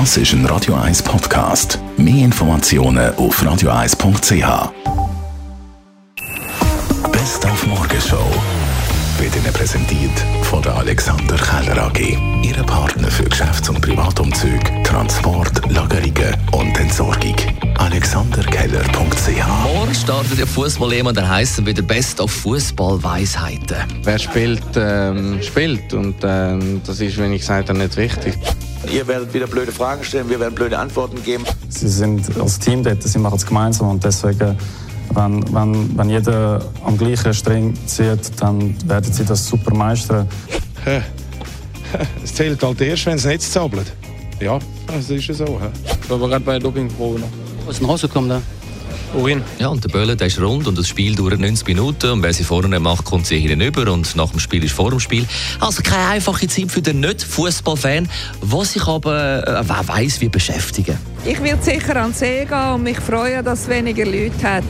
Das ist ein Radio 1 Podcast. Mehr Informationen auf radio1.ch. Best auf Morgenshow wird Ihnen präsentiert von der Alexander Keller AG. Ihre Partner für Geschäfts- und Privatumzug, Transport, Lagerungen und Entsorgung. AlexanderKeller.ch Morgen startet der Fußball und der heißt wieder Best of Fußball-Weisheiten. Wer spielt, ähm, spielt. Und ähm, das ist, wenn ich gesagt habe, nicht wichtig. Ihr werdet wieder blöde Fragen stellen, wir werden blöde Antworten geben. Sie sind als Team dort, sie machen es gemeinsam und deswegen, wenn, wenn, wenn jeder am gleichen Strang zieht, dann werden sie das super meistern. Es zählt halt erst, wenn es nicht zappelt. Ja, das ist ja so. Ich war gerade bei der Dopingprobe noch. Was ist denn rausgekommen da? Wohin? Ja, und der Böllen der ist rund und das Spiel dauert 90 Minuten. Und wer sie vorne macht, kommt sie hinüber. Und nach dem Spiel ist vor dem Spiel. Also keine einfache Zeit für den Nicht-Fußballfan, der sich aber, äh, wer weiss, wie beschäftigen. Ich werde sicher an den See gehen und mich freuen, dass es weniger Leute hat.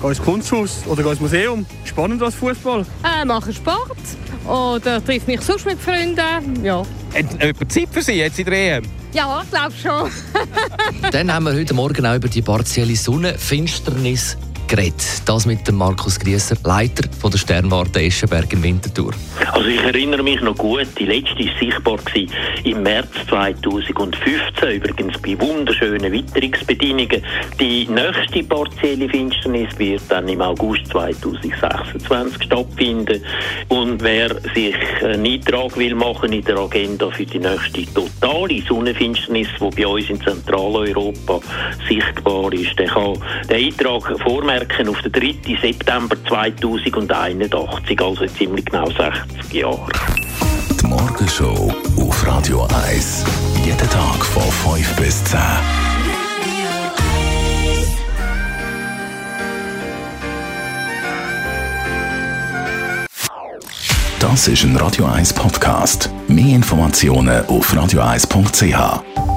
Geh ins Kunsthaus oder geh ins Museum. Spannend als Fußball. Äh, mache Sport oder treffe mich sonst mit Freunden. Ja, Hat jemand Zeit für Sie jetzt in der EM? ja ich glaube schon. Dann haben wir heute Morgen auch über die partielle Sonnenfinsternis geredet. Das mit dem Markus Grieser, Leiter von der Sternwarte Eschenberg in Winterthur. Also ich erinnere mich noch gut, die letzte war sichtbar im März 2015, übrigens bei wunderschönen Witterungsbedingungen. Die nächste partielle Finsternis wird dann im August 2026 stattfinden. Und wer sich einen Eintrag will machen in der Agenda für die nächste totale Sonnenfinsternis, die bei uns in Zentraleuropa sichtbar ist, der kann den Eintrag vormerken auf den 3. September 2081, also ziemlich genau 60 Jahre. Die Morgenshow auf Radio 1. Jeden Tag von 5 bis 10. Das ist ein Radio 1 Podcast. Mehr Informationen auf radio1.ch.